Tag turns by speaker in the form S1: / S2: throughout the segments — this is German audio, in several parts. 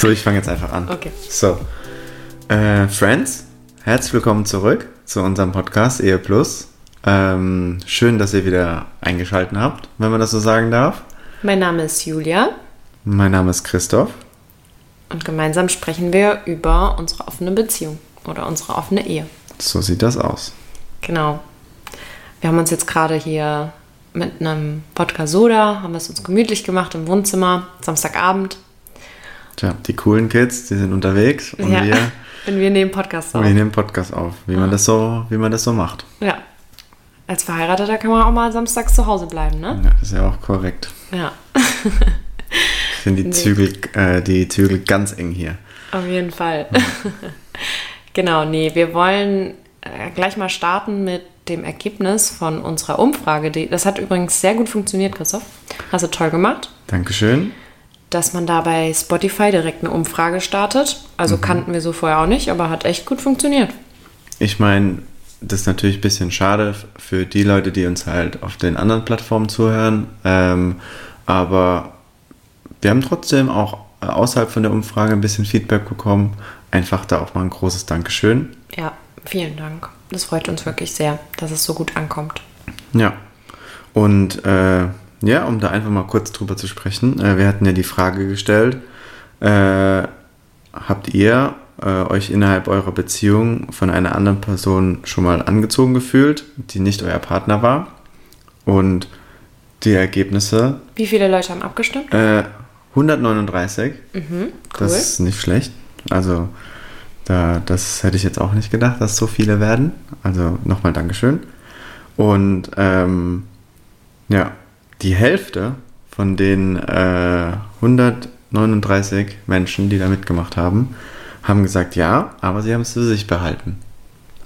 S1: So, ich fange jetzt einfach an.
S2: Okay.
S1: So, äh, Friends, herzlich willkommen zurück zu unserem Podcast Ehe Plus. Ähm, schön, dass ihr wieder eingeschaltet habt, wenn man das so sagen darf.
S2: Mein Name ist Julia
S1: Mein Name ist Christoph.
S2: und gemeinsam sprechen wir über unsere offene Beziehung oder unsere offene Ehe.
S1: So sieht das aus.
S2: Genau. Wir haben uns jetzt gerade hier mit einem Wodka Soda, haben es uns gemütlich gemacht im Wohnzimmer, Samstagabend.
S1: Tja, die coolen Kids, die sind unterwegs und
S2: ja.
S1: wir,
S2: Und wir nehmen Podcast auf.
S1: wir nehmen Podcast auf, wie man das so, wie man das so macht.
S2: Ja. Als Verheirateter kann man auch mal samstags zu Hause bleiben, ne?
S1: Ja, das ist ja auch korrekt.
S2: Ja.
S1: Ich finde die Zügel, äh, die Zügel ganz eng hier.
S2: Auf jeden Fall. genau, nee, wir wollen äh, gleich mal starten mit dem Ergebnis von unserer Umfrage. Das hat übrigens sehr gut funktioniert, Christoph. Hast du toll gemacht,
S1: Dankeschön.
S2: Dass man da bei Spotify direkt eine Umfrage startet. Also kannten wir so vorher auch nicht, aber hat echt gut funktioniert.
S1: Ich meine, das ist natürlich ein bisschen schade für die Leute, die uns halt auf den anderen Plattformen zuhören. Ähm, aber wir haben trotzdem auch äh, außerhalb von der Umfrage ein bisschen Feedback bekommen. Einfach da auch mal ein großes Dankeschön.
S2: Ja, vielen Dank. Das freut uns wirklich sehr, dass es so gut ankommt.
S1: Ja. Und äh, ja, um da einfach mal kurz drüber zu sprechen, äh, wir hatten ja die Frage gestellt, äh, habt ihr äh, euch innerhalb eurer Beziehung von einer anderen Person schon mal angezogen gefühlt, die nicht euer Partner war? Und die Ergebnisse,
S2: Wie viele Leute haben abgestimmt?
S1: äh, 139,
S2: Cool.
S1: das ist nicht schlecht. Also da, das hätte ich jetzt auch nicht gedacht, dass so viele werden. Also nochmal Dankeschön. Und ähm, ja, die Hälfte von den äh, 139 Menschen, die da mitgemacht haben, haben gesagt ja, aber sie haben es für sich behalten.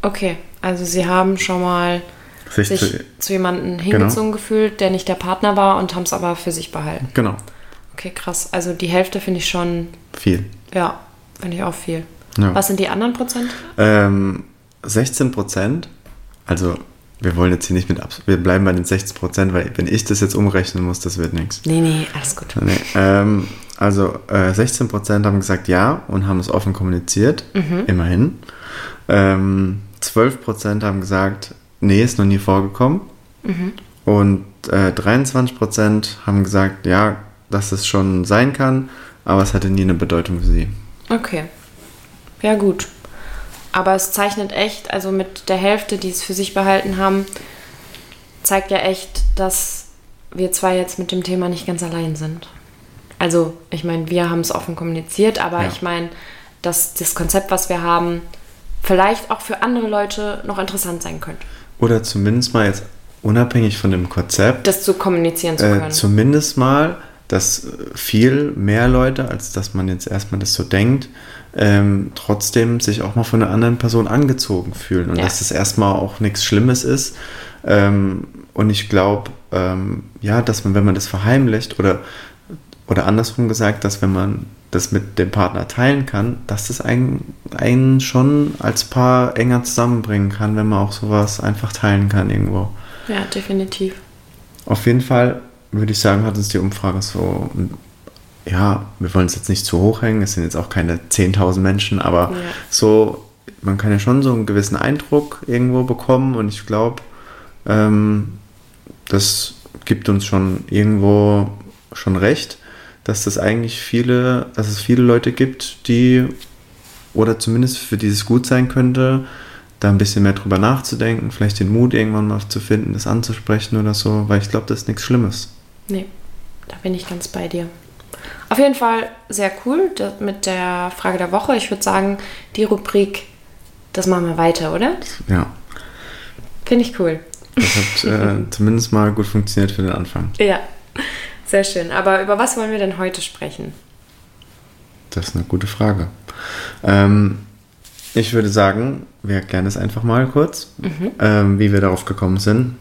S2: Okay, also Sie haben schon mal
S1: Sich
S2: sich
S1: zu,
S2: zu jemandem hingezogen gefühlt, der nicht der Partner war und haben es aber für sich behalten.
S1: genau,
S2: Okay, krass. Also die Hälfte finde ich schon,
S1: viel.
S2: ja, finde ich auch viel.
S1: Ja.
S2: Was sind die anderen Prozent?
S1: Ähm, 16 Prozent, also wir wollen jetzt hier nicht mit, abs- wir bleiben bei den 16 Prozent, weil wenn ich das jetzt umrechnen muss, das wird nichts.
S2: Nee, nee, alles gut.
S1: Nee, ähm, also äh, 16 Prozent haben gesagt ja und haben es offen kommuniziert, immerhin. Ähm, 12 Prozent haben gesagt, nee, ist noch nie vorgekommen. Und äh, 23 Prozent haben gesagt, ja, dass es schon sein kann, aber es hatte nie eine Bedeutung für sie.
S2: Okay. Ja, gut. Aber es zeichnet echt, also mit der Hälfte, die es für sich behalten haben, zeigt ja echt, dass wir zwei jetzt mit dem Thema nicht ganz allein sind. Also, ich meine, wir haben es offen kommuniziert, aber
S1: Ja.
S2: ich meine, dass das Konzept, was wir haben, vielleicht auch für andere Leute noch interessant sein könnte.
S1: Oder zumindest mal jetzt unabhängig von dem Konzept,
S2: Das zu kommunizieren zu
S1: äh,
S2: können.
S1: zumindest mal, dass äh, viel mehr Leute, als dass man jetzt erstmal das so denkt, ähm, trotzdem sich auch mal von einer anderen Person angezogen fühlen und
S2: Ja.
S1: dass das erstmal auch nichts Schlimmes ist. Ähm, und ich glaube, ähm, ja, dass man, wenn man das verheimlicht oder, oder andersrum gesagt, dass wenn man das mit dem Partner teilen kann, dass das einen, einen schon als Paar enger zusammenbringen kann, wenn man auch sowas einfach teilen kann irgendwo.
S2: ja, definitiv.
S1: Auf jeden Fall würde ich sagen, hat uns die Umfrage so, ja, wir wollen es jetzt nicht zu hoch hängen, es sind jetzt auch keine 10.000 Menschen, aber
S2: Ja.
S1: so, man kann ja schon so einen gewissen Eindruck irgendwo bekommen und ich glaube, ähm, das gibt uns schon irgendwo schon recht, dass das eigentlich viele, dass es viele Leute gibt, die oder zumindest für die es gut sein könnte, da ein bisschen mehr drüber nachzudenken, vielleicht den Mut irgendwann mal zu finden, das anzusprechen oder so, weil ich glaube, das ist nichts Schlimmes.
S2: Nee, da bin ich ganz bei dir. Auf jeden Fall sehr cool mit der Frage der Woche. Ich würde sagen, die Rubrik, das machen wir weiter, oder?
S1: Ja,
S2: Finde ich cool.
S1: das hat äh, zumindest mal gut funktioniert für den Anfang.
S2: Ja, sehr schön. Aber über was wollen wir denn heute sprechen?
S1: Das ist eine gute Frage. Ähm, ich würde sagen, wir erklären es einfach mal kurz, ähm, wie wir darauf gekommen sind.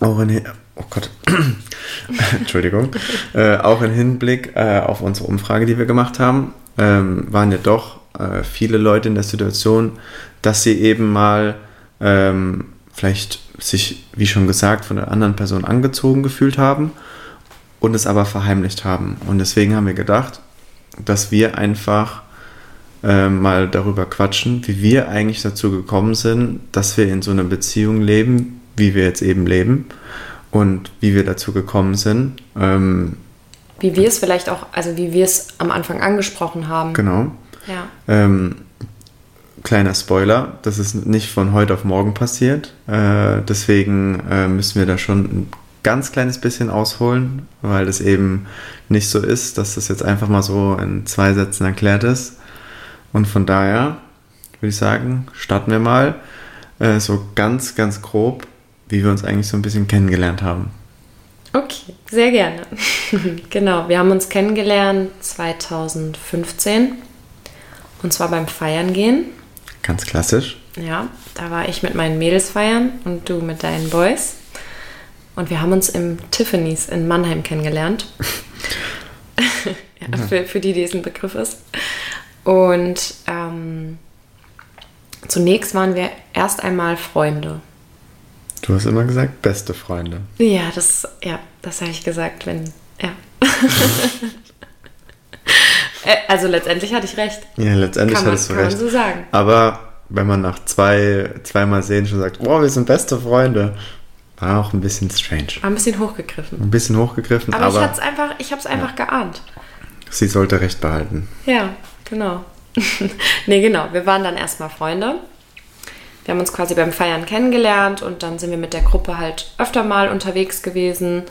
S1: Auch in, oh Gott, Entschuldigung, äh, auch im Hinblick äh, auf unsere Umfrage, die wir gemacht haben, ähm, waren ja doch äh, viele Leute in der Situation, dass sie eben mal ähm, vielleicht sich, wie schon gesagt, von einer anderen Person angezogen gefühlt haben und es aber verheimlicht haben. Und deswegen haben wir gedacht, dass wir einfach äh, mal darüber quatschen, wie wir eigentlich dazu gekommen sind, dass wir in so einer Beziehung leben, wie wir jetzt eben leben und wie wir dazu gekommen sind. Ähm,
S2: Wie wir es vielleicht auch, also wie wir es am Anfang angesprochen haben.
S1: genau.
S2: Ja.
S1: Ähm, kleiner Spoiler, das ist nicht von heute auf morgen passiert. Äh, deswegen äh, müssen wir da schon ein ganz kleines bisschen ausholen, weil das eben nicht so ist, dass das jetzt einfach mal so in zwei Sätzen erklärt ist. Und von daher würde ich sagen, starten wir mal äh, so ganz, ganz grob, wie wir uns eigentlich so ein bisschen kennengelernt haben.
S2: Okay, sehr gerne. genau, wir haben uns kennengelernt 2015 und zwar beim Feiern gehen.
S1: Ganz klassisch.
S2: Ja, da war ich mit meinen Mädels feiern und du mit deinen Boys. Und wir haben uns im Tiffany's in Mannheim kennengelernt. ja, für, für die, die es ein Begriff ist. Und ähm, zunächst waren wir erst einmal Freunde.
S1: Du hast immer gesagt, beste Freunde.
S2: Ja, das, ja, das habe ich gesagt, wenn, ja. Äh, also letztendlich hatte ich recht.
S1: Ja, letztendlich
S2: Kann man-
S1: hattest du
S2: kann man
S1: recht.
S2: so sagen.
S1: Aber wenn man nach zwei, zweimal sehen schon sagt, boah, wir sind beste Freunde, war auch ein bisschen strange.
S2: War ein bisschen hochgegriffen.
S1: Ein bisschen hochgegriffen,
S2: Aber,
S1: aber,
S2: ich, hat's einfach, ich habe es einfach geahnt.
S1: sie sollte recht behalten.
S2: Ja, genau. nee, genau. Wir waren dann erstmal Freunde. Wir haben uns quasi beim Feiern kennengelernt und dann sind wir mit der Gruppe halt öfter mal unterwegs gewesen.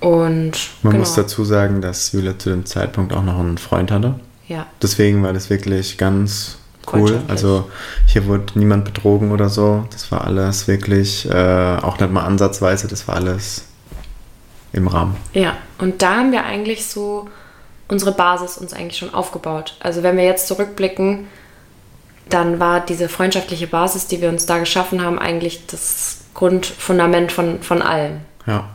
S2: Und
S1: Man
S2: genau.
S1: muss dazu sagen, dass Julia zu dem Zeitpunkt auch noch einen Freund hatte.
S2: Ja,
S1: Deswegen war das wirklich ganz cool. Also hier wurde niemand betrogen oder so. Das war alles wirklich, äh, auch nicht mal ansatzweise, das war alles im Rahmen.
S2: ja. Und da haben wir eigentlich so unsere Basis uns eigentlich schon aufgebaut. Also wenn wir jetzt zurückblicken, dann war diese freundschaftliche Basis, die wir uns da geschaffen haben, eigentlich das Grundfundament von, von allem.
S1: Ja,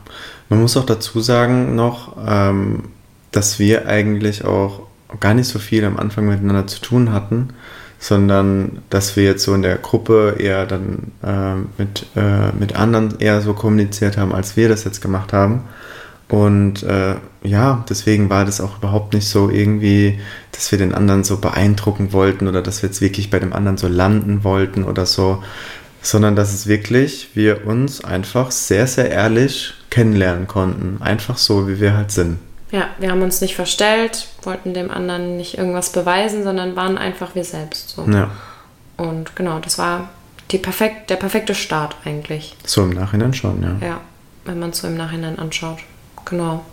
S1: man muss auch dazu sagen noch, ähm, dass wir eigentlich auch gar nicht so viel am Anfang miteinander zu tun hatten, sondern dass wir jetzt so in der Gruppe eher dann ähm, mit, äh, mit anderen eher so kommuniziert haben, als wir das jetzt gemacht haben. Und äh, ja, deswegen war das auch überhaupt nicht so irgendwie, dass wir den anderen so beeindrucken wollten oder dass wir jetzt wirklich bei dem anderen so landen wollten oder so, sondern dass es wirklich wir uns einfach sehr, sehr ehrlich kennenlernen konnten. Einfach so, wie wir halt sind.
S2: Ja, wir haben uns nicht verstellt, wollten dem anderen nicht irgendwas beweisen, sondern waren einfach wir selbst. So.
S1: Ja,
S2: Und genau, das war die perfekt, der perfekte Start eigentlich.
S1: so im Nachhinein schon, ja.
S2: Ja, wenn man es so im Nachhinein anschaut. Genau.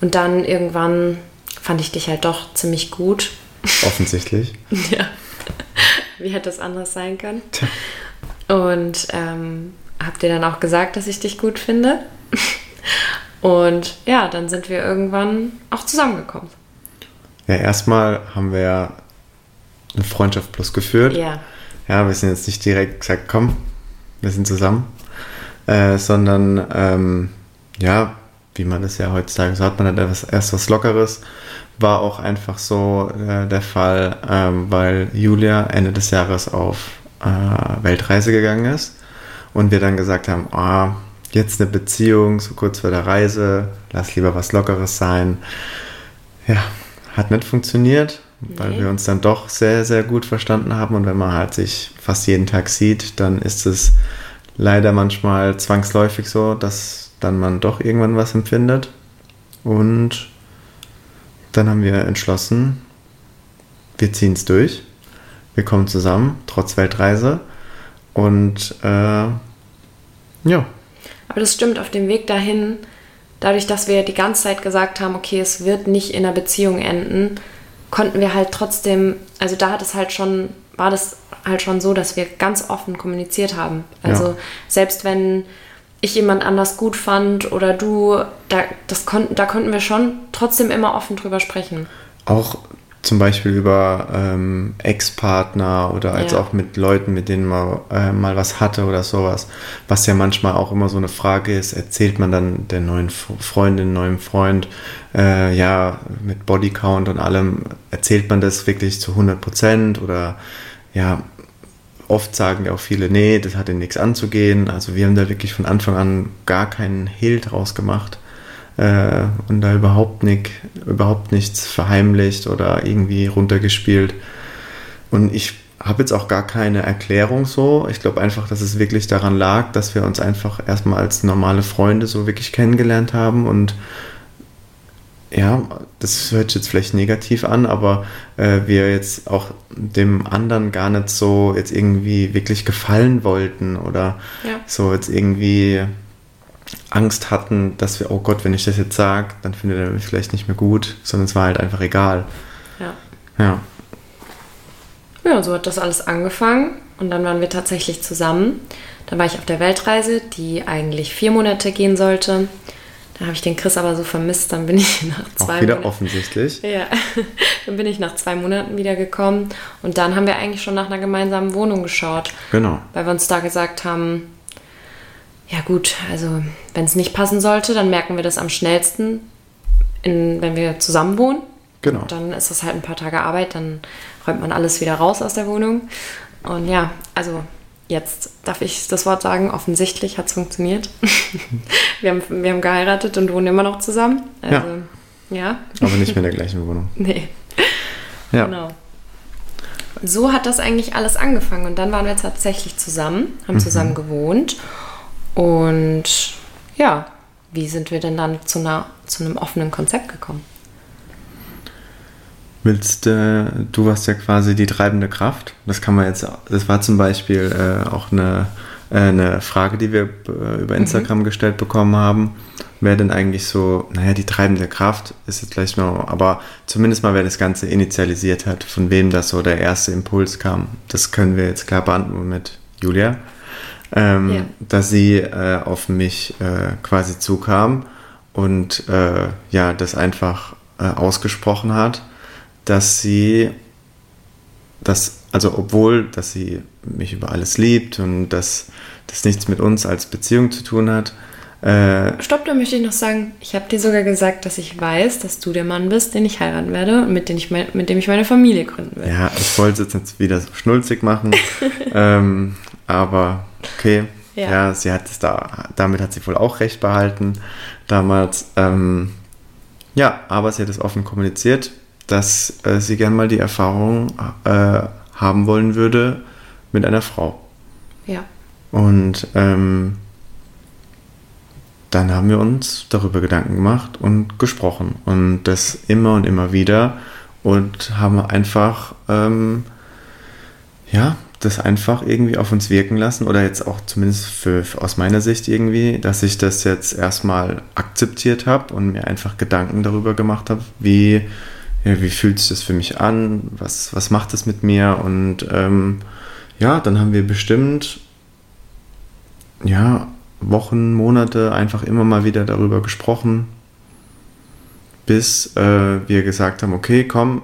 S2: Und dann irgendwann fand ich dich halt doch ziemlich gut.
S1: Offensichtlich.
S2: ja. Wie hätte es anders sein können? Und ähm, hab dir dann auch gesagt, dass ich dich gut finde. Und ja, dann sind wir irgendwann auch zusammengekommen.
S1: Ja, erstmal haben wir ja eine Freundschaft plus geführt.
S2: Ja.
S1: Ja, wir sind jetzt nicht direkt gesagt, komm, wir sind zusammen, äh, sondern ähm, ja, wie man das ja heutzutage so hat, man hat etwas, erst was Lockeres, war auch einfach so äh, der Fall, ähm, weil Julia Ende des Jahres auf äh, Weltreise gegangen ist und wir dann gesagt haben, ah, jetzt eine Beziehung, so kurz vor der Reise, lass lieber was Lockeres sein. Ja, hat nicht funktioniert, weil
S2: Nee.
S1: wir uns dann doch sehr, sehr gut verstanden haben. Und wenn man halt sich fast jeden Tag sieht, dann ist es leider manchmal zwangsläufig so, dass dann man doch irgendwann was empfindet. Und dann haben wir entschlossen, wir ziehen es durch. Wir kommen zusammen, trotz Weltreise. Und äh, ja,
S2: Aber das stimmt, auf dem Weg dahin dadurch, dass wir die ganze Zeit gesagt haben, okay, es wird nicht in einer Beziehung enden, konnten wir halt trotzdem, also da hat es halt schon, war das halt schon so, dass wir ganz offen kommuniziert haben. Also
S1: Ja.
S2: selbst wenn ich jemand anders gut fand oder du, da, das konnten, da konnten wir schon trotzdem immer offen drüber sprechen.
S1: Auch zum Beispiel über ähm, Ex-Partner oder als
S2: Ja.
S1: auch mit Leuten, mit denen man äh, mal was hatte oder sowas. Was ja manchmal auch immer so eine Frage ist, erzählt man dann der neuen Freundin, neuem Freund, äh, ja, mit Bodycount und allem, erzählt man das wirklich zu 100 Prozent oder ja, oft sagen ja auch viele, nee, das hat ihnen nichts anzugehen. Also wir haben da wirklich von Anfang an gar keinen Hehl draus gemacht äh, und da überhaupt, nicht, überhaupt nichts verheimlicht oder irgendwie runtergespielt. Und ich habe jetzt auch gar keine Erklärung so. Ich glaube einfach, dass es wirklich daran lag, dass wir uns einfach erstmal als normale Freunde so wirklich kennengelernt haben und ja, das hört sich jetzt vielleicht negativ an, aber äh, wir jetzt auch dem anderen gar nicht so jetzt irgendwie wirklich gefallen wollten oder
S2: Ja.
S1: so jetzt irgendwie Angst hatten, dass wir, oh Gott, wenn ich das jetzt sage, dann findet er mich vielleicht nicht mehr gut, sondern es war halt einfach egal.
S2: Ja.
S1: Ja,
S2: Ja, so hat das alles angefangen und dann waren wir tatsächlich zusammen. Dann war ich auf der Weltreise, die eigentlich vier Monate gehen sollte. Da habe ich den Chris aber so vermisst, dann bin ich nach
S1: auch
S2: zwei
S1: wieder
S2: Monaten.
S1: offensichtlich.
S2: Ja, dann bin ich nach zwei Monaten wieder gekommen und dann haben wir eigentlich schon nach einer gemeinsamen Wohnung geschaut,
S1: Genau.
S2: weil wir uns da gesagt haben, ja gut, also wenn es nicht passen sollte, dann merken wir das am schnellsten, in, wenn wir zusammen wohnen.
S1: Genau.
S2: Dann ist das halt ein paar Tage Arbeit, dann räumt man alles wieder raus aus der Wohnung. Und ja, also jetzt darf ich das Wort sagen, offensichtlich hat es funktioniert. wir, haben, wir haben geheiratet und wohnen immer noch zusammen. Also, ja.
S1: Aber nicht mehr in der gleichen Wohnung.
S2: Nee,
S1: Ja.
S2: genau. So hat das eigentlich alles angefangen. Und dann waren wir tatsächlich zusammen, haben zusammen gewohnt. Und ja, wie sind wir denn dann zu, einer, zu einem offenen Konzept gekommen?
S1: Willst, äh, du warst ja quasi die treibende Kraft. Das kann man jetzt, das war zum Beispiel äh, auch eine, äh, eine Frage, die wir äh, über Instagram gestellt bekommen haben. Wer denn eigentlich so, naja, die treibende Kraft ist jetzt gleich mal, aber zumindest mal, wer das Ganze initialisiert hat, von wem das so der erste Impuls kam. Das können wir jetzt klar beantworten mit Julia. Ähm,
S2: Ja.
S1: Dass sie äh, auf mich äh, quasi zukam und ja, das einfach ausgesprochen hat dass sie das, also obwohl, dass sie mich über alles liebt und dass das nichts mit uns als Beziehung zu tun hat, äh,
S2: Stopp, da möchte ich noch sagen, ich habe dir sogar gesagt, dass ich weiß, dass du der Mann bist, den ich heiraten werde und mit dem ich, mein, mit dem ich meine Familie gründen will.
S1: ja, ich wollte es jetzt wieder so schnulzig machen, ähm, aber okay,
S2: Ja.
S1: ja. sie hat es da, damit hat sie wohl auch recht behalten damals. Ähm, ja, aber sie hat es offen kommuniziert, dass äh, sie gern mal die Erfahrung äh, haben wollen würde mit einer Frau.
S2: Ja.
S1: Und ähm, dann haben wir uns darüber Gedanken gemacht und gesprochen. Und das immer und immer wieder. Und haben einfach, ähm, ja, das einfach irgendwie auf uns wirken lassen. Oder jetzt auch zumindest für, für aus meiner Sicht irgendwie, dass ich das jetzt erstmal akzeptiert habe und mir einfach Gedanken darüber gemacht habe, wie, wie fühlt sich das für mich an? Was, was macht das mit mir? Und ähm, ja, dann haben wir bestimmt ja, Wochen, Monate einfach immer mal wieder darüber gesprochen, bis äh, wir gesagt haben, okay, komm,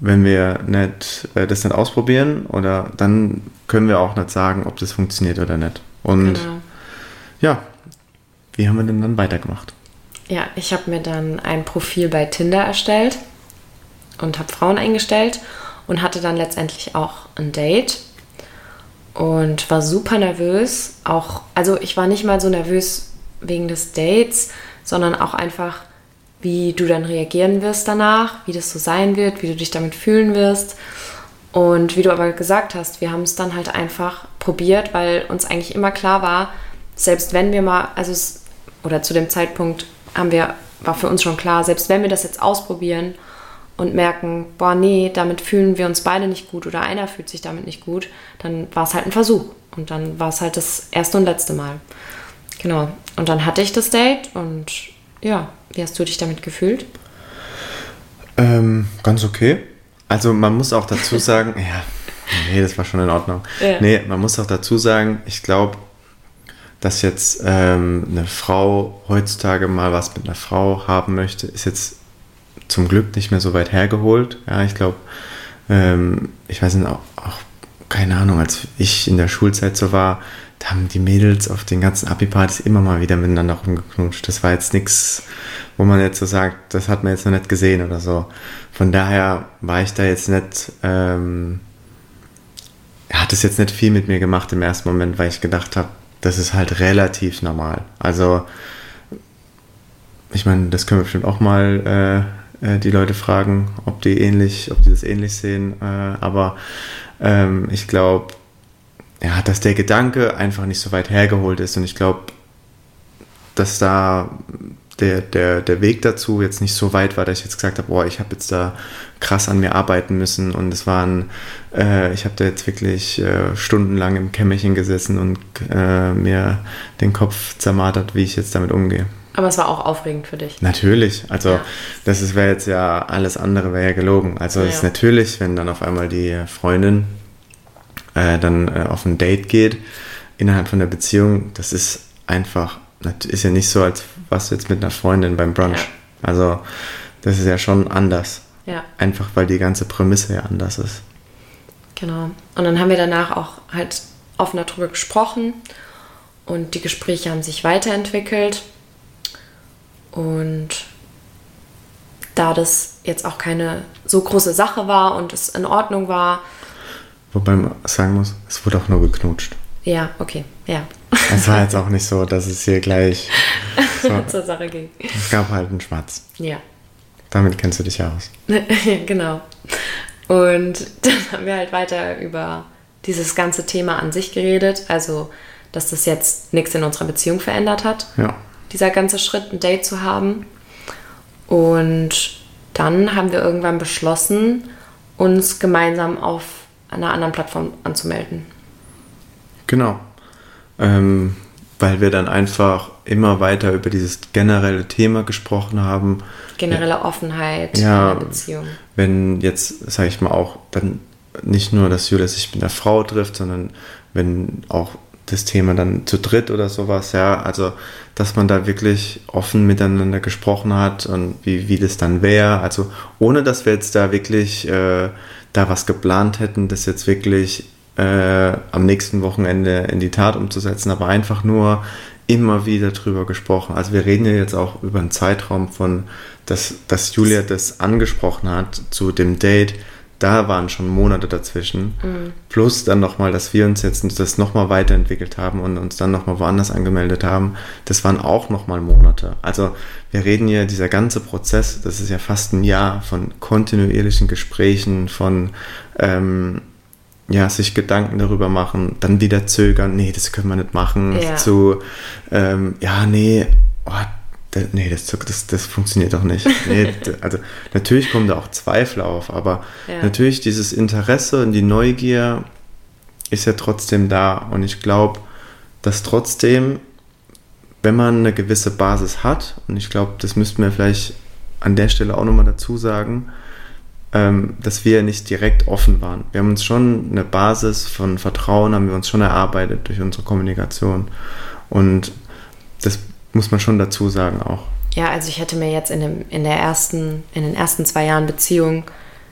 S1: wenn wir nicht, äh, das nicht ausprobieren, oder dann können wir auch nicht sagen, ob das funktioniert oder nicht. Und
S2: Genau.
S1: ja, wie haben wir denn dann weitergemacht?
S2: Ja, ich habe mir dann ein Profil bei Tinder erstellt und habe Frauen eingestellt und hatte dann letztendlich auch ein Date und war super nervös. Auch, also ich war nicht mal so nervös wegen des Dates, sondern auch einfach, wie du dann reagieren wirst danach, wie das so sein wird, wie du dich damit fühlen wirst. Und wie du aber gesagt hast, wir haben es dann halt einfach probiert, weil uns eigentlich immer klar war, selbst wenn wir mal, also es, oder zu dem Zeitpunkt haben wir, war für uns schon klar, selbst wenn wir das jetzt ausprobieren und merken, boah, nee, damit fühlen wir uns beide nicht gut oder einer fühlt sich damit nicht gut, dann war es halt ein Versuch. Und dann war es halt das erste und letzte Mal. Genau. Und dann hatte ich das Date und ja, wie hast du dich damit gefühlt?
S1: Ähm, ganz okay. Also man muss auch dazu sagen, ja, nee, das war schon in Ordnung. Ja. Nee, man muss auch dazu sagen, ich glaube, dass jetzt ähm, eine Frau heutzutage mal was mit einer Frau haben möchte, ist jetzt zum Glück nicht mehr so weit hergeholt. Ja, ich glaube, ähm, ich weiß nicht, auch, auch, keine Ahnung, als ich in der Schulzeit so war, da haben die Mädels auf den ganzen Abi-Partys immer mal wieder miteinander rumgeknutscht. Das war jetzt nichts, wo man jetzt so sagt, das hat man jetzt noch nicht gesehen oder so. Von daher war ich da jetzt nicht, ähm, hat es jetzt nicht viel mit mir gemacht im ersten Moment, weil ich gedacht habe, das ist halt relativ normal. Also, ich meine, das können wir bestimmt auch mal äh, die Leute fragen, ob die ähnlich, ob die das ähnlich sehen. Äh, aber ähm, ich glaube, ja, dass der Gedanke einfach nicht so weit hergeholt ist und ich glaube, dass da der, der, der Weg dazu jetzt nicht so weit war, dass ich jetzt gesagt habe, boah, ich habe jetzt da krass an mir arbeiten müssen und es waren, äh, ich habe da jetzt wirklich äh, stundenlang im Kämmerchen gesessen und äh, mir den Kopf zermartert, wie ich jetzt damit umgehe.
S2: Aber es war auch aufregend für dich.
S1: Natürlich, also ja. das wäre jetzt ja, alles andere wäre ja gelogen. Also ja, es ist natürlich, wenn dann auf einmal die Freundin äh, dann äh, auf ein Date geht innerhalb von der Beziehung, das ist einfach, ist ja nicht so, als was jetzt mit einer Freundin beim Brunch. Ja. Also das ist ja schon anders.
S2: Ja.
S1: Einfach weil die ganze Prämisse ja anders ist.
S2: Genau. Und dann haben wir danach auch halt offener drüber gesprochen und die Gespräche haben sich weiterentwickelt. Und da das jetzt auch keine so große Sache war und es in Ordnung war,
S1: Wobei man sagen muss, es wurde auch nur geknutscht.
S2: Ja, okay, ja.
S1: Es war jetzt auch nicht so, dass es hier gleich
S2: so, zur Sache ging.
S1: Es gab halt einen Schmatz.
S2: Ja.
S1: Damit kennst du dich ja aus.
S2: genau. Und dann haben wir halt weiter über dieses ganze Thema an sich geredet. Also, dass das jetzt nichts in unserer Beziehung verändert hat.
S1: Ja.
S2: Dieser ganze Schritt, ein Date zu haben. Und dann haben wir irgendwann beschlossen, uns gemeinsam auf einer anderen Plattform anzumelden.
S1: Genau. Ähm, weil wir dann einfach immer weiter über dieses generelle Thema gesprochen haben.
S2: Generelle ja, Offenheit
S1: ja, in der Beziehung. Wenn jetzt, sage ich mal, auch dann nicht nur, dass Julia sich mit einer Frau trifft, sondern wenn auch das Thema dann zu dritt oder sowas, ja, also dass man da wirklich offen miteinander gesprochen hat und wie, wie das dann wäre, also ohne dass wir jetzt da wirklich äh, da was geplant hätten, das jetzt wirklich äh, am nächsten Wochenende in die Tat umzusetzen, aber einfach nur immer wieder drüber gesprochen. Also wir reden ja jetzt auch über einen Zeitraum von, dass, dass Julia das angesprochen hat zu dem Date, da waren schon Monate dazwischen. Mhm. Plus dann nochmal, dass wir uns jetzt das nochmal weiterentwickelt haben und uns dann nochmal woanders angemeldet haben. Das waren auch nochmal Monate. Also wir reden hier, dieser ganze Prozess, das ist ja fast ein Jahr von kontinuierlichen Gesprächen, von ähm, ja, sich Gedanken darüber machen, dann wieder zögern, nee, das können wir nicht machen, ja. zu ähm, ja, nee, oh, nee, das, das, das funktioniert doch nicht. Nee, also natürlich kommen da auch Zweifel auf, aber ja. natürlich dieses Interesse und die Neugier ist ja trotzdem da. Und ich glaube, dass trotzdem, wenn man eine gewisse Basis hat, und ich glaube, das müssten wir vielleicht an der Stelle auch nochmal dazu sagen, ähm, dass wir nicht direkt offen waren. Wir haben uns schon eine Basis von Vertrauen, haben wir uns schon erarbeitet durch unsere Kommunikation. Und das muss man schon dazu sagen auch.
S2: Ja, also ich hätte mir jetzt in, dem, in, der ersten, in den ersten zwei Jahren Beziehung,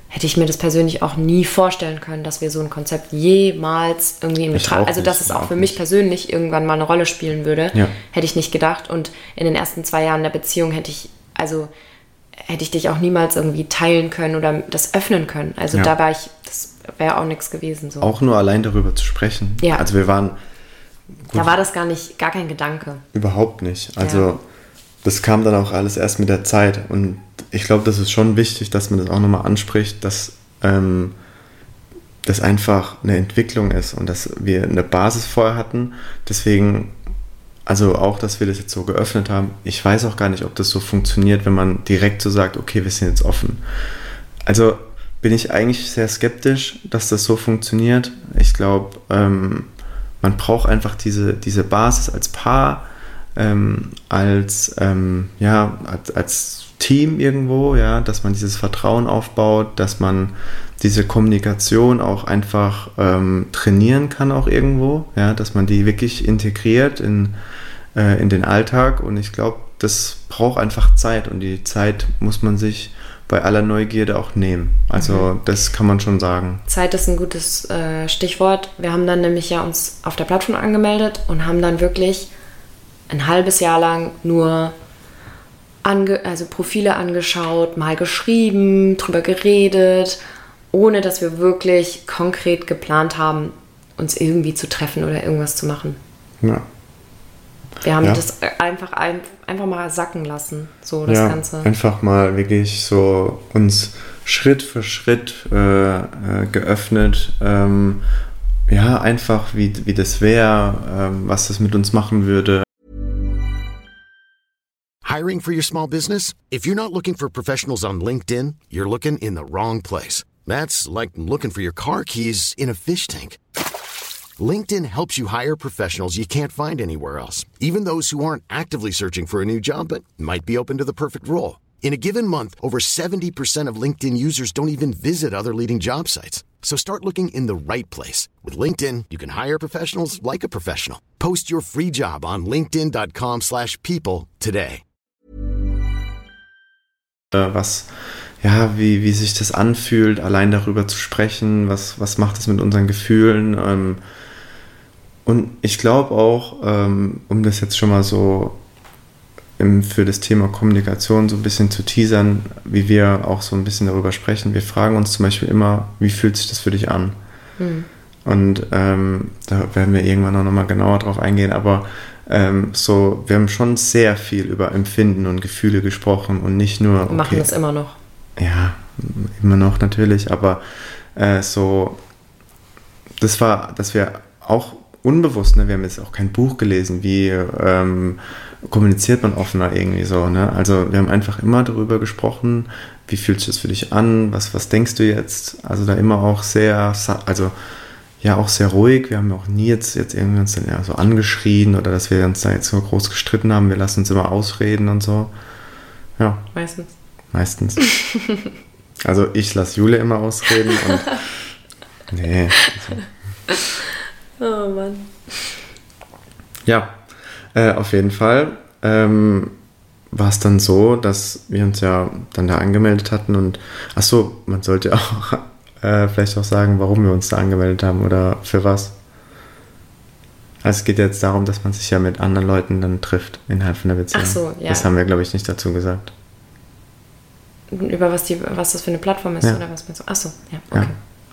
S2: hätte ich mir das persönlich auch nie vorstellen können, dass wir so ein Konzept jemals irgendwie in Betracht, also dass es auch für mich persönlich irgendwann mal eine Rolle spielen würde,
S1: ja.
S2: hätte ich nicht gedacht. Und in den ersten zwei Jahren der Beziehung hätte ich, also hätte ich dich auch niemals irgendwie teilen können oder das öffnen können. Also ja. da war ich, das wäre auch nichts gewesen. So.
S1: Auch nur allein darüber zu sprechen.
S2: Ja.
S1: Also wir waren
S2: Gut. Da war das gar nicht, gar kein Gedanke.
S1: Überhaupt nicht. Also ja. das kam dann auch alles erst mit der Zeit. Und ich glaube, das ist schon wichtig, dass man das auch nochmal anspricht, dass ähm, das einfach eine Entwicklung ist und dass wir eine Basis vorher hatten. Deswegen, also auch, dass wir das jetzt so geöffnet haben, ich weiß auch gar nicht, ob das so funktioniert, wenn man direkt so sagt, okay, wir sind jetzt offen. Also bin ich eigentlich sehr skeptisch, dass das so funktioniert. Ich glaube, ähm, man braucht einfach diese, diese Basis als Paar, ähm, als, ähm, ja, als, als Team irgendwo, ja, dass man dieses Vertrauen aufbaut, dass man diese Kommunikation auch einfach ähm, trainieren kann auch irgendwo, ja, dass man die wirklich integriert in, äh, in den Alltag. Und ich glaube, das braucht einfach Zeit. Und die Zeit muss man sich bei aller Neugierde auch nehmen. Also mhm. das kann man schon sagen.
S2: Zeit ist ein gutes äh, Stichwort. Wir haben dann nämlich ja uns auf der Plattform angemeldet und haben dann wirklich ein halbes Jahr lang nur ange also Profile angeschaut, mal geschrieben, drüber geredet, ohne dass wir wirklich konkret geplant haben, uns irgendwie zu treffen oder irgendwas zu machen. Ja. Wir haben ja. das einfach, einfach mal sacken lassen, so das
S1: ja,
S2: Ganze.
S1: Einfach mal wirklich so uns Schritt für Schritt äh, äh, geöffnet. Ähm, ja, einfach wie, wie das wäre, ähm, was das mit uns machen würde.
S3: Hiring for your small business? If you're not looking for professionals on LinkedIn, you're looking in the wrong place. That's like looking for your car keys in a fish tank. LinkedIn helps you hire professionals you can't find anywhere else, even those who aren't actively searching for a new job but might be open to the perfect role. In a given month, over 70% of LinkedIn users don't even visit other leading job sites. So start looking in the right place. With LinkedIn, you can hire professionals like a professional. Post your free job on linkedin.com slash people today.
S1: Äh, was, ja, wie, wie sich das anfühlt, allein darüber zu sprechen, was, was macht es mit unseren Gefühlen, ähm, Und ich glaube auch, ähm, um das jetzt schon mal so im, für das Thema Kommunikation so ein bisschen zu teasern, wie wir auch so ein bisschen darüber sprechen. Wir fragen uns zum Beispiel immer, wie fühlt sich das für dich an? Mhm. Und ähm, da werden wir irgendwann auch nochmal genauer drauf eingehen, aber ähm, so, wir haben schon sehr viel über Empfinden und Gefühle gesprochen und nicht nur.
S2: Okay, wir machen das immer noch.
S1: Ja, immer noch natürlich, aber äh, so, das war, dass wir auch unbewusst, ne? wir haben jetzt auch kein Buch gelesen, wie ähm, kommuniziert man offener irgendwie so. Ne? Also wir haben einfach immer darüber gesprochen, wie fühlt sich das für dich an, was, was denkst du jetzt? Also da immer auch sehr, also ja auch sehr ruhig. Wir haben auch nie jetzt, jetzt irgendwie uns dann ja so angeschrien oder dass wir uns da jetzt so groß gestritten haben. Wir lassen uns immer ausreden und so. Ja.
S2: Meistens.
S1: Meistens. also ich lasse Jule immer ausreden und nee. Also. Oh Mann. Ja, äh, auf jeden Fall ähm, war es dann so, dass wir uns ja dann da angemeldet hatten und ach so, man sollte auch äh, vielleicht auch sagen, warum wir uns da angemeldet haben oder für was. Also es geht jetzt darum, dass man sich ja mit anderen Leuten dann trifft innerhalb von der Beziehung. Ach so, ja. Das haben wir, glaube ich, nicht dazu gesagt.
S2: Über was, die, was das für eine Plattform ist ja. oder was meinst du? Ach so, ja, okay.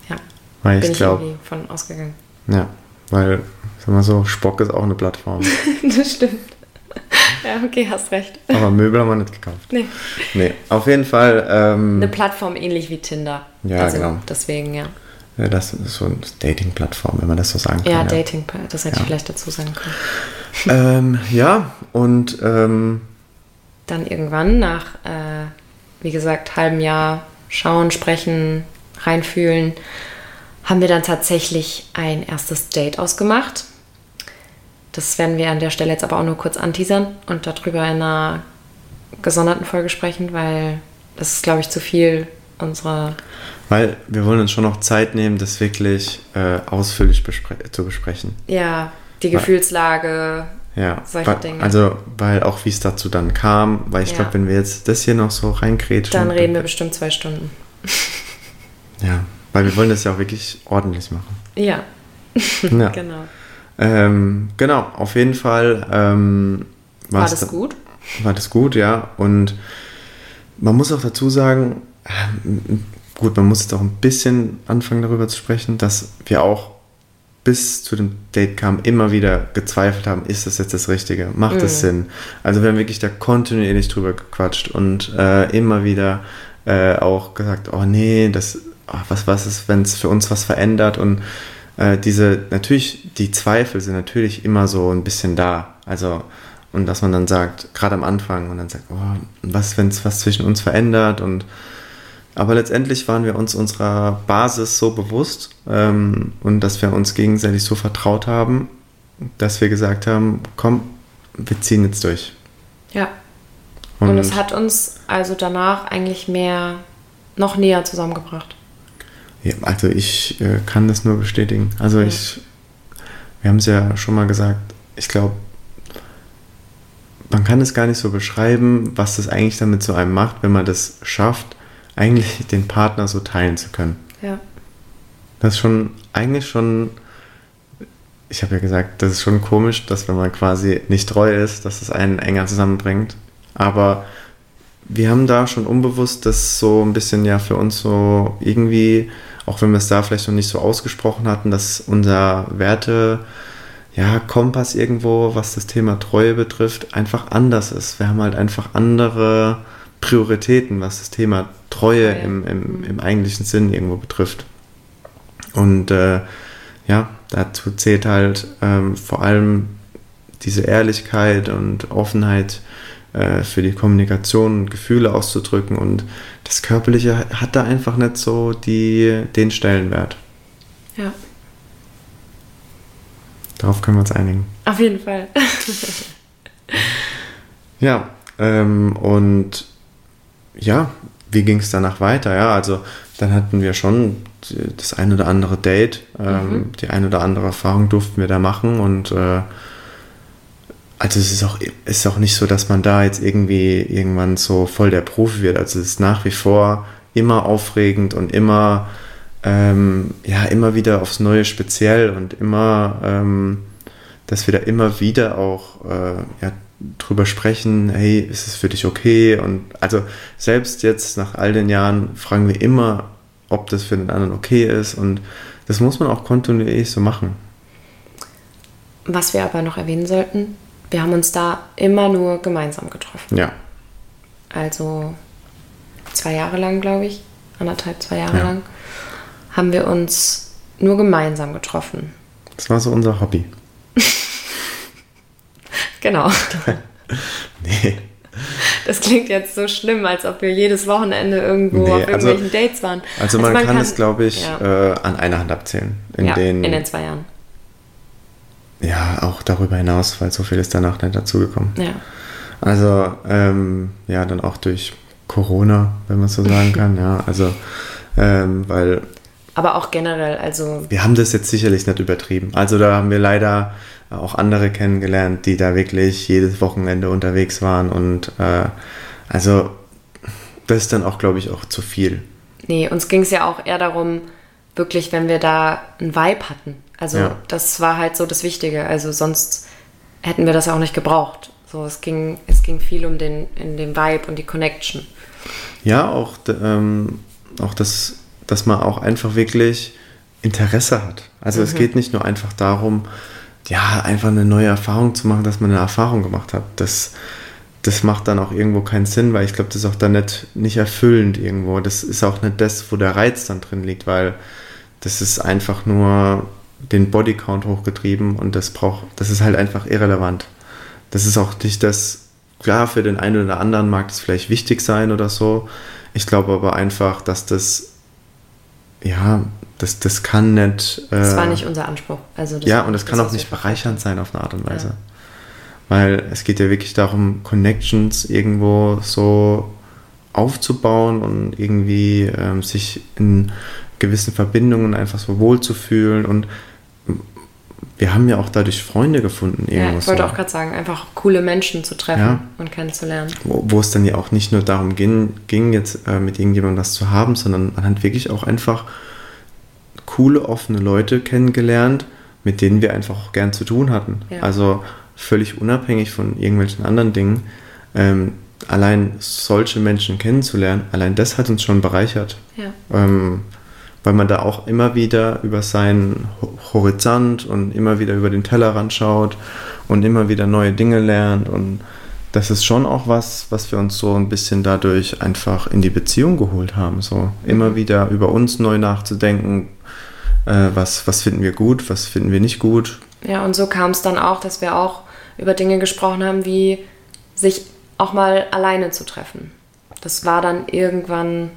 S2: Ja. ja.
S1: Weil Bin ich, ich glaube.
S2: von ausgegangen.
S1: Ja. Weil, sag mal so, Spock ist auch eine Plattform.
S2: das stimmt. Ja, okay, hast recht.
S1: Aber Möbel haben wir nicht gekauft. Nee. Nee, auf jeden Fall. Ähm,
S2: eine Plattform ähnlich wie Tinder.
S1: Ja, also genau.
S2: Deswegen, ja.
S1: ja. Das ist so eine Dating-Plattform, wenn man das so sagen kann.
S2: Ja, Dating, das hätte ja. ich vielleicht dazu sagen können.
S1: Ähm, ja, und. Ähm,
S2: Dann irgendwann nach, äh, wie gesagt, halbem Jahr schauen, sprechen, reinfühlen haben wir dann tatsächlich ein erstes Date ausgemacht. Das werden wir an der Stelle jetzt aber auch nur kurz anteasern und darüber in einer gesonderten Folge sprechen, weil das ist, glaube ich, zu viel unserer.
S1: Weil wir wollen uns schon noch Zeit nehmen, das wirklich äh, ausführlich bespre zu besprechen.
S2: Ja, die Gefühlslage, ja, solche
S1: weil,
S2: Dinge.
S1: Also, weil auch wie es dazu dann kam, weil ich ja. glaube, wenn wir jetzt das hier noch so reinkrätschen.
S2: Dann reden wir bestimmt zwei Stunden.
S1: Ja, weil wir wollen das ja auch wirklich ordentlich machen.
S2: Ja, ja. genau.
S1: Ähm, genau, auf jeden Fall. Ähm,
S2: war das gut?
S1: War das gut, ja. Und man muss auch dazu sagen, ähm, gut, man muss jetzt auch ein bisschen anfangen darüber zu sprechen, dass wir auch bis zu dem Date kam, immer wieder gezweifelt haben, ist das jetzt das Richtige? Macht das mhm. Sinn? Also wir haben wirklich da kontinuierlich drüber gequatscht und äh, immer wieder äh, auch gesagt, oh nee, das was, was ist, wenn es für uns was verändert und äh, diese, natürlich, die Zweifel sind natürlich immer so ein bisschen da. Also, und dass man dann sagt, gerade am Anfang, und dann sagt, oh, was, wenn es was zwischen uns verändert und aber letztendlich waren wir uns unserer Basis so bewusst ähm, und dass wir uns gegenseitig so vertraut haben, dass wir gesagt haben, komm, wir ziehen jetzt durch.
S2: Ja. Und, und es hat uns also danach eigentlich mehr noch näher zusammengebracht.
S1: Ja, also ich äh, kann das nur bestätigen. Also ja. ich, wir haben es ja schon mal gesagt, ich glaube, man kann es gar nicht so beschreiben, was das eigentlich damit zu einem macht, wenn man das schafft, eigentlich den Partner so teilen zu können.
S2: Ja.
S1: Das ist schon, eigentlich schon, ich habe ja gesagt, das ist schon komisch, dass wenn man quasi nicht treu ist, dass es einen enger zusammenbringt. Aber wir haben da schon unbewusst das so ein bisschen ja für uns so irgendwie, auch wenn wir es da vielleicht noch nicht so ausgesprochen hatten, dass unser Werte, ja, Kompass irgendwo, was das Thema Treue betrifft, einfach anders ist. Wir haben halt einfach andere Prioritäten, was das Thema Treue im, im, im eigentlichen Sinn irgendwo betrifft. Und äh, ja, dazu zählt halt ähm, vor allem diese Ehrlichkeit und Offenheit äh, für die Kommunikation und Gefühle auszudrücken. Und das Körperliche hat da einfach nicht so die, den Stellenwert.
S2: Ja.
S1: Darauf können wir uns einigen.
S2: Auf jeden Fall.
S1: ja, ähm, und ja, wie ging es danach weiter? Ja, also dann hatten wir schon das ein oder andere Date, ähm, mhm. die ein oder andere Erfahrung durften wir da machen und äh, also es ist auch, ist auch nicht so, dass man da jetzt irgendwie irgendwann so voll der Profi wird. Also es ist nach wie vor immer aufregend und immer ähm, ja, immer wieder aufs Neue speziell und immer, ähm, dass wir da immer wieder auch äh, ja, drüber sprechen, hey, ist es für dich okay? Und also selbst jetzt nach all den Jahren fragen wir immer, ob das für den anderen okay ist und das muss man auch kontinuierlich so machen.
S2: Was wir aber noch erwähnen sollten, wir haben uns da immer nur gemeinsam getroffen.
S1: Ja.
S2: Also zwei Jahre lang, glaube ich, anderthalb, zwei Jahre ja. lang haben wir uns nur gemeinsam getroffen.
S1: Das war so unser Hobby.
S2: genau. nee. Das klingt jetzt so schlimm, als ob wir jedes Wochenende irgendwo nee, auf also irgendwelchen also, Dates waren.
S1: Also, man, also man kann, kann es, glaube ich, ja. äh, an einer Hand abzählen.
S2: In, ja, den, in den zwei Jahren.
S1: Ja, auch darüber hinaus, weil so viel ist danach nicht dazugekommen.
S2: Ja.
S1: Also, ähm, ja, dann auch durch Corona, wenn man so sagen kann. ja, also, ähm, weil
S2: aber auch generell, also.
S1: Wir haben das jetzt sicherlich nicht übertrieben. Also da haben wir leider auch andere kennengelernt, die da wirklich jedes Wochenende unterwegs waren und äh, also das ist dann auch, glaube ich, auch zu viel.
S2: Nee, uns ging es ja auch eher darum, wirklich, wenn wir da einen Vibe hatten. Also ja. das war halt so das Wichtige. Also sonst hätten wir das auch nicht gebraucht. So, es ging, es ging viel um den, in den Vibe und die Connection.
S1: Ja, auch, ähm, auch das dass man auch einfach wirklich Interesse hat. Also mhm. es geht nicht nur einfach darum, ja, einfach eine neue Erfahrung zu machen, dass man eine Erfahrung gemacht hat. Das, das macht dann auch irgendwo keinen Sinn, weil ich glaube, das ist auch dann nicht, nicht erfüllend irgendwo. Das ist auch nicht das, wo der Reiz dann drin liegt, weil das ist einfach nur den Bodycount hochgetrieben und das braucht, das ist halt einfach irrelevant. Das ist auch nicht das, klar, für den einen oder anderen mag das vielleicht wichtig sein oder so. Ich glaube aber einfach, dass das ja, das, das kann nicht.
S2: Äh, das war nicht unser Anspruch. Also
S1: ja, und das kann auch nicht bereichernd sein auf eine Art und Weise. Ja. Weil es geht ja wirklich darum, Connections irgendwo so aufzubauen und irgendwie ähm, sich in gewissen Verbindungen einfach so wohlzufühlen. Und wir haben ja auch dadurch Freunde gefunden.
S2: Ja, ich wollte so. auch gerade sagen, einfach coole Menschen zu treffen ja. und kennenzulernen.
S1: Wo, wo, es dann ja auch nicht nur darum ging, ging jetzt äh, mit irgendjemandem was zu haben, sondern man hat wirklich auch einfach coole, offene Leute kennengelernt, mit denen wir einfach auch gern zu tun hatten. Ja. Also völlig unabhängig von irgendwelchen anderen Dingen. Ähm, allein solche Menschen kennenzulernen, allein das hat uns schon bereichert.
S2: Ja.
S1: Ähm, weil man da auch immer wieder über seinen Horizont und immer wieder über den Tellerrand schaut und immer wieder neue Dinge lernt und das ist schon auch was, was wir uns so ein bisschen dadurch einfach in die Beziehung geholt haben. So immer mhm. wieder über uns neu nachzudenken, äh, was, was finden wir gut, was finden wir nicht gut.
S2: Ja, und so kam es dann auch, dass wir auch über Dinge gesprochen haben, wie sich auch mal alleine zu treffen. Das war dann irgendwann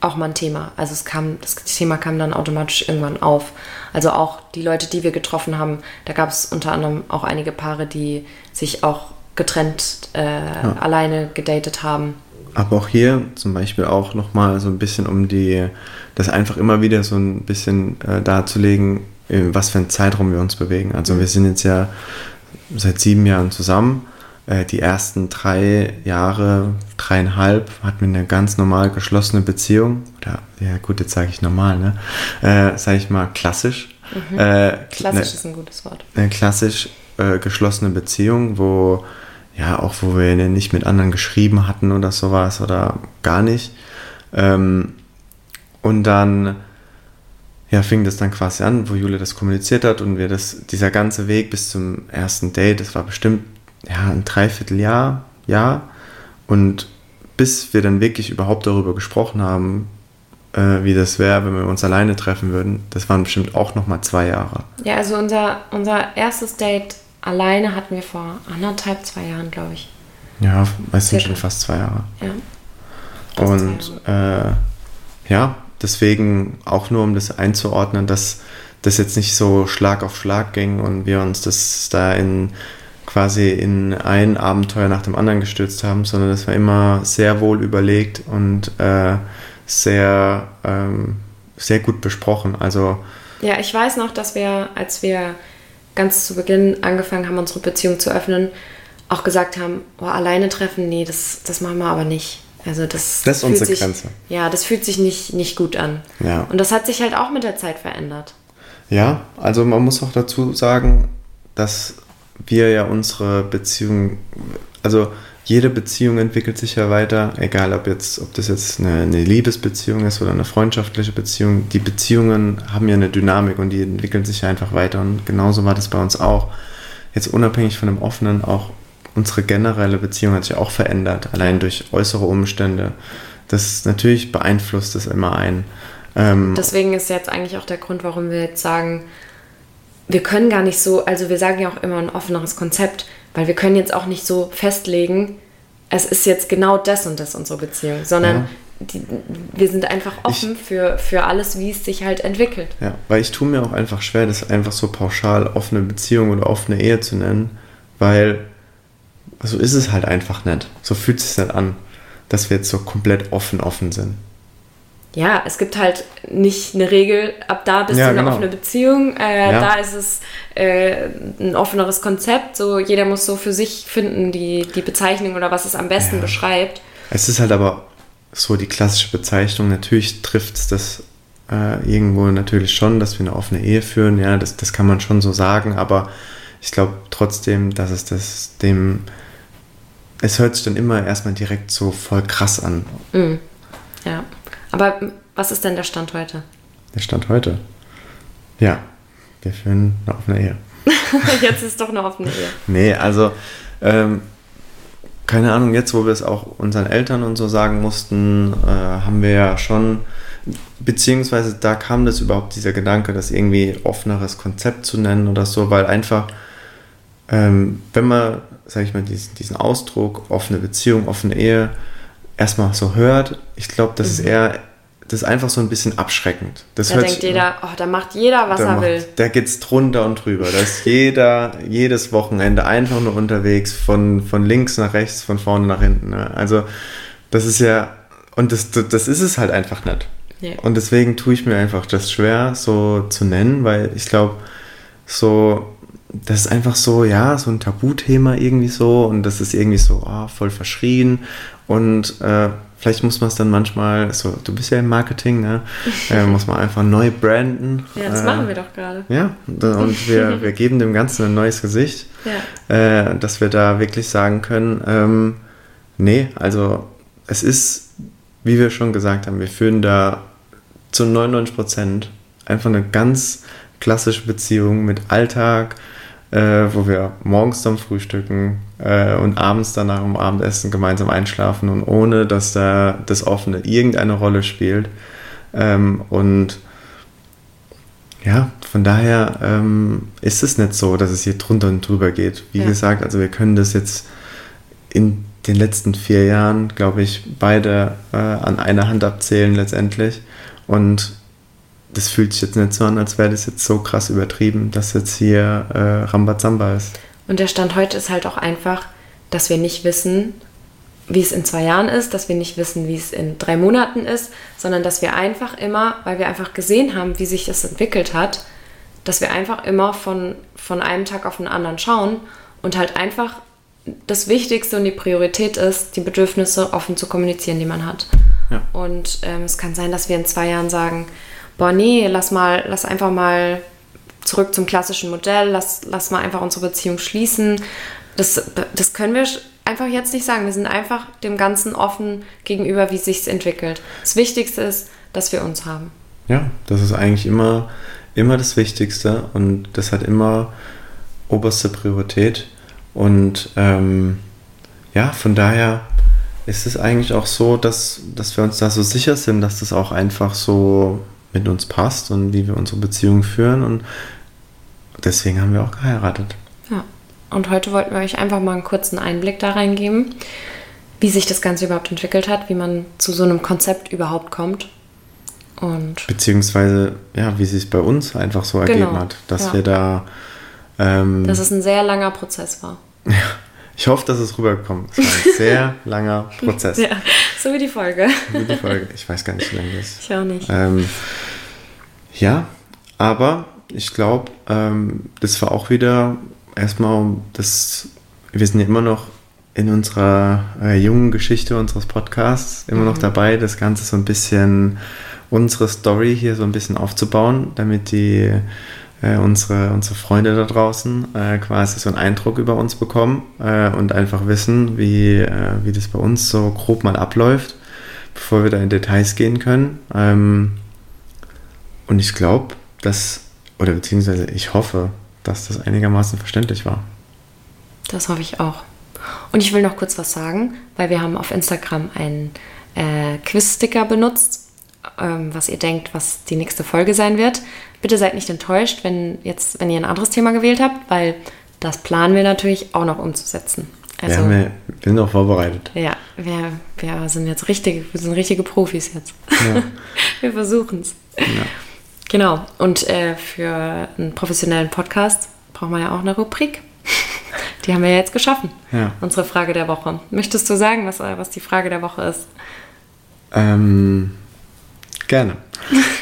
S2: auch mal ein Thema. Also es kam, das Thema kam dann automatisch irgendwann auf. Also auch die Leute, die wir getroffen haben, da gab es unter anderem auch einige Paare, die sich auch getrennt äh, ja. alleine gedatet haben.
S1: Aber auch hier zum Beispiel auch nochmal so ein bisschen um die, das einfach immer wieder so ein bisschen äh, darzulegen, in was für ein Zeitraum wir uns bewegen. Also mhm. wir sind jetzt ja seit sieben Jahren zusammen die ersten drei Jahre, dreieinhalb, hatten wir eine ganz normal geschlossene Beziehung. Oder, ja gut, jetzt sage ich normal, ne? Äh, sage ich mal klassisch.
S2: Mhm. Äh, klassisch ne, ist ein gutes Wort.
S1: Eine klassisch äh, geschlossene Beziehung, wo ja auch wo wir nicht mit anderen geschrieben hatten oder sowas oder gar nicht. Ähm, und dann ja, fing das dann quasi an, wo Jule das kommuniziert hat und wir das, dieser ganze Weg bis zum ersten Date, das war bestimmt ja, ein Dreivierteljahr, ja. Und bis wir dann wirklich überhaupt darüber gesprochen haben, äh, wie das wäre, wenn wir uns alleine treffen würden, das waren bestimmt auch nochmal zwei Jahre.
S2: Ja, also unser, unser erstes Date alleine hatten wir vor anderthalb, zwei Jahren, glaube ich.
S1: Ja, meistens schon fast zwei Jahre. Ja. Und Jahre. Äh, ja, deswegen auch nur um das einzuordnen, dass das jetzt nicht so Schlag auf Schlag ging und wir uns das da in quasi in ein Abenteuer nach dem anderen gestürzt haben, sondern das war immer sehr wohl überlegt und äh, sehr, ähm, sehr gut besprochen. Also
S2: ja, ich weiß noch, dass wir, als wir ganz zu Beginn angefangen haben, unsere Beziehung zu öffnen, auch gesagt haben, oh, alleine treffen, nee, das, das machen wir aber nicht. Also das,
S1: das ist unsere sich, Grenze.
S2: Ja, das fühlt sich nicht, nicht gut an.
S1: Ja.
S2: Und das hat sich halt auch mit der Zeit verändert.
S1: Ja, also man muss auch dazu sagen, dass wir ja unsere Beziehung, also jede Beziehung entwickelt sich ja weiter, egal ob jetzt, ob das jetzt eine, eine, Liebesbeziehung ist oder eine freundschaftliche Beziehung. Die Beziehungen haben ja eine Dynamik und die entwickeln sich ja einfach weiter. Und genauso war das bei uns auch. Jetzt unabhängig von dem Offenen, auch unsere generelle Beziehung hat sich auch verändert, allein durch äußere Umstände. Das natürlich beeinflusst das immer ein.
S2: Ähm, Deswegen ist jetzt eigentlich auch der Grund, warum wir jetzt sagen, wir können gar nicht so, also wir sagen ja auch immer ein offeneres Konzept, weil wir können jetzt auch nicht so festlegen, es ist jetzt genau das und das unsere Beziehung, sondern ja. die, wir sind einfach offen ich, für, für alles, wie es sich halt entwickelt.
S1: Ja, weil ich tue mir auch einfach schwer, das einfach so pauschal offene Beziehung oder offene Ehe zu nennen, weil so ist es halt einfach nicht. So fühlt es sich nicht an, dass wir jetzt so komplett offen offen sind
S2: ja, es gibt halt nicht eine Regel, ab da bist ja, du eine genau. offene Beziehung, äh, ja. da ist es äh, ein offeneres Konzept, so jeder muss so für sich finden, die, die Bezeichnung oder was es am besten ja. beschreibt.
S1: Es ist halt aber so die klassische Bezeichnung, natürlich trifft es das äh, irgendwo natürlich schon, dass wir eine offene Ehe führen, ja, das, das kann man schon so sagen, aber ich glaube trotzdem, dass es das dem, es hört sich dann immer erstmal direkt so voll krass an.
S2: Mhm. Ja. Aber was ist denn der Stand heute?
S1: Der Stand heute? Ja, wir führen eine offene Ehe.
S2: jetzt ist doch eine offene Ehe.
S1: Nee, also ähm, keine Ahnung, jetzt wo wir es auch unseren Eltern und so sagen mussten, äh, haben wir ja schon, beziehungsweise da kam das überhaupt dieser Gedanke, das irgendwie offeneres Konzept zu nennen oder so, weil einfach, ähm, wenn man, sag ich mal, diesen, diesen Ausdruck offene Beziehung, offene Ehe, erstmal so hört, ich glaube, das mhm. ist eher, das ist einfach so ein bisschen abschreckend. Das
S2: da denkt jeder, oh, da macht jeder, was er
S1: macht,
S2: will.
S1: Da geht's drunter und drüber. Da ist jeder, jedes Wochenende einfach nur unterwegs, von, von links nach rechts, von vorne nach hinten. Ne? Also, das ist ja, und das, das ist es halt einfach nicht. Yeah. Und deswegen tue ich mir einfach das schwer, so zu nennen, weil ich glaube, so, das ist einfach so, ja, so ein Tabuthema irgendwie so und das ist irgendwie so oh, voll verschrien und äh, vielleicht muss man es dann manchmal, so, du bist ja im Marketing, ne? Äh, muss man einfach neu branden.
S2: Ja, das äh, machen wir doch gerade.
S1: Ja, und wir, wir geben dem Ganzen ein neues Gesicht, ja. äh, dass wir da wirklich sagen können, ähm, nee, also es ist, wie wir schon gesagt haben, wir führen da zu 99 Prozent einfach eine ganz klassische Beziehung mit Alltag, äh, wo wir morgens zum Frühstücken äh, und abends dann nach dem Abendessen gemeinsam einschlafen und ohne, dass da das Offene irgendeine Rolle spielt. Ähm, und ja, von daher ähm, ist es nicht so, dass es hier drunter und drüber geht. Wie ja. gesagt, also wir können das jetzt in den letzten vier Jahren, glaube ich, beide äh, an einer Hand abzählen letztendlich. Und das fühlt sich jetzt nicht so an, als wäre das jetzt so krass übertrieben, dass jetzt hier äh, Rambazamba ist.
S2: Und der Stand heute ist halt auch einfach, dass wir nicht wissen, wie es in zwei Jahren ist, dass wir nicht wissen, wie es in drei Monaten ist, sondern dass wir einfach immer, weil wir einfach gesehen haben, wie sich das entwickelt hat, dass wir einfach immer von, von einem Tag auf den anderen schauen und halt einfach das Wichtigste und die Priorität ist, die Bedürfnisse offen zu kommunizieren, die man hat.
S1: Ja.
S2: Und ähm, es kann sein, dass wir in zwei Jahren sagen, boah, nee, lass mal, lass einfach mal zurück zum klassischen Modell, lass, lass mal einfach unsere Beziehung schließen. Das, das können wir einfach jetzt nicht sagen. Wir sind einfach dem Ganzen offen gegenüber, wie sich entwickelt. Das Wichtigste ist, dass wir uns haben.
S1: Ja, das ist eigentlich immer, immer das Wichtigste und das hat immer oberste Priorität. Und ähm, ja, von daher ist es eigentlich auch so, dass, dass wir uns da so sicher sind, dass das auch einfach so mit uns passt und wie wir unsere Beziehung führen. Und deswegen haben wir auch geheiratet.
S2: Ja. Und heute wollten wir euch einfach mal einen kurzen Einblick da reingeben, wie sich das Ganze überhaupt entwickelt hat, wie man zu so einem Konzept überhaupt kommt. Und
S1: Beziehungsweise, ja, wie sich es bei uns einfach so ergeben
S2: Genau,
S1: hat, dass
S2: ja.
S1: wir da. Ähm,
S2: dass es ein sehr langer Prozess war.
S1: ich hoffe, dass es rüberkommt. Es war ein sehr langer Prozess.
S2: Ja, so wie die Folge.
S1: Wie die Folge. Ich weiß gar nicht, wie lange das ist.
S2: Ich auch nicht.
S1: Ähm, ja, aber ich glaube, ähm, das war auch wieder erstmal das. Wir sind ja immer noch in unserer äh, jungen Geschichte unseres Podcasts immer noch dabei, das Ganze so ein bisschen unsere Story hier so ein bisschen aufzubauen, damit die äh, unsere, unsere Freunde da draußen äh, quasi so einen Eindruck über uns bekommen äh, und einfach wissen, wie, äh, wie das bei uns so grob mal abläuft, bevor wir da in Details gehen können. Ähm, und ich glaube, dass, oder beziehungsweise ich hoffe, dass das einigermaßen verständlich war.
S2: Das hoffe ich auch. Und ich will noch kurz was sagen, weil wir haben auf Instagram einen äh, Quiz-Sticker benutzt, ähm, was ihr denkt, was die nächste Folge sein wird. Bitte seid nicht enttäuscht, wenn, jetzt, wenn ihr ein anderes Thema gewählt habt, weil das planen wir natürlich auch noch umzusetzen.
S1: wir,
S2: Also,
S1: haben ja, wir sind auch vorbereitet.
S2: ja, wir, wir sind jetzt richtige, wir sind richtige Profis jetzt.
S1: Ja.
S2: wir versuchen es.
S1: Ja.
S2: Genau. Und äh, für einen professionellen Podcast brauchen wir ja auch eine Rubrik. Die haben wir ja jetzt geschaffen.
S1: Ja.
S2: Unsere Frage der Woche. Möchtest du sagen, was, was die Frage der Woche ist?
S1: Ähm, gerne.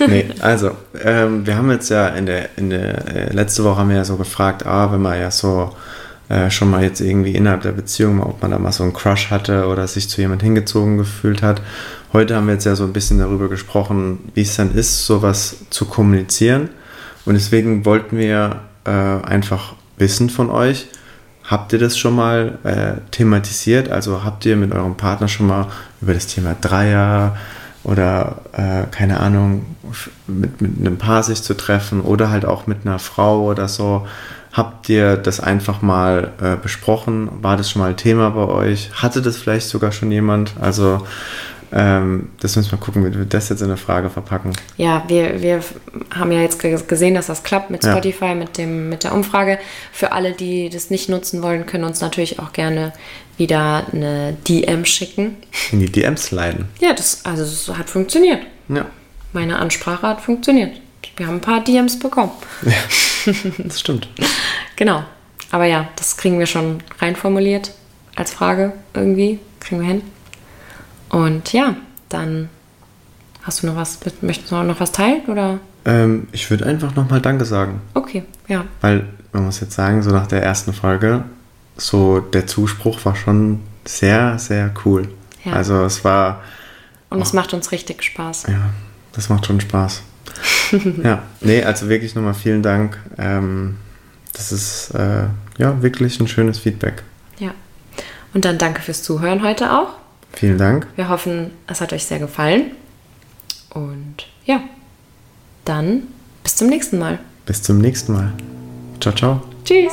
S1: nee, also, ähm, wir haben jetzt ja in der, in der äh, letzte Woche haben wir ja so gefragt, ah, wenn man ja so äh, schon mal jetzt irgendwie innerhalb der Beziehung, ob man da mal so einen Crush hatte oder sich zu jemand hingezogen gefühlt hat. Heute haben wir jetzt ja so ein bisschen darüber gesprochen, wie es dann ist, sowas zu kommunizieren. Und deswegen wollten wir äh, einfach wissen von euch, habt ihr das schon mal äh, thematisiert? Also habt ihr mit eurem Partner schon mal über das Thema Dreier oder äh, keine Ahnung, mit, mit einem Paar sich zu treffen oder halt auch mit einer Frau oder so. Habt ihr das einfach mal äh, besprochen? War das schon mal Thema bei euch? Hatte das vielleicht sogar schon jemand? Also ähm, das müssen wir gucken, wie wir das jetzt in eine Frage verpacken.
S2: Ja, wir, wir haben ja jetzt ge- gesehen, dass das klappt mit
S1: Ja.
S2: Spotify, mit, dem, mit der Umfrage. Für alle, die das nicht nutzen wollen, können uns natürlich auch gerne wieder eine DM schicken.
S1: In die DMs leiten.
S2: Ja, das, also es hat funktioniert.
S1: Ja,
S2: Meine Ansprache hat funktioniert. Wir haben ein paar DMs bekommen.
S1: das stimmt.
S2: Genau. Aber ja, das kriegen wir schon reinformuliert als Frage irgendwie. Kriegen wir hin. Und ja, dann hast du noch was, möchtest du noch was teilen oder?
S1: Ähm, ich würde einfach nochmal Danke sagen.
S2: Okay, ja.
S1: Weil man muss jetzt sagen, so nach der ersten Folge, so der Zuspruch war schon sehr, sehr cool.
S2: Ja.
S1: Also es war,
S2: Und es macht uns richtig Spaß.
S1: ja, das macht schon Spaß. ja, nee, also wirklich nochmal vielen Dank. Ähm, das ist äh, ja wirklich ein schönes Feedback.
S2: Ja. Und dann danke fürs Zuhören heute auch.
S1: Vielen Dank.
S2: Wir hoffen, es hat euch sehr gefallen. Und ja, dann bis zum nächsten Mal.
S1: Bis zum nächsten Mal. Ciao, ciao.
S2: Tschüss.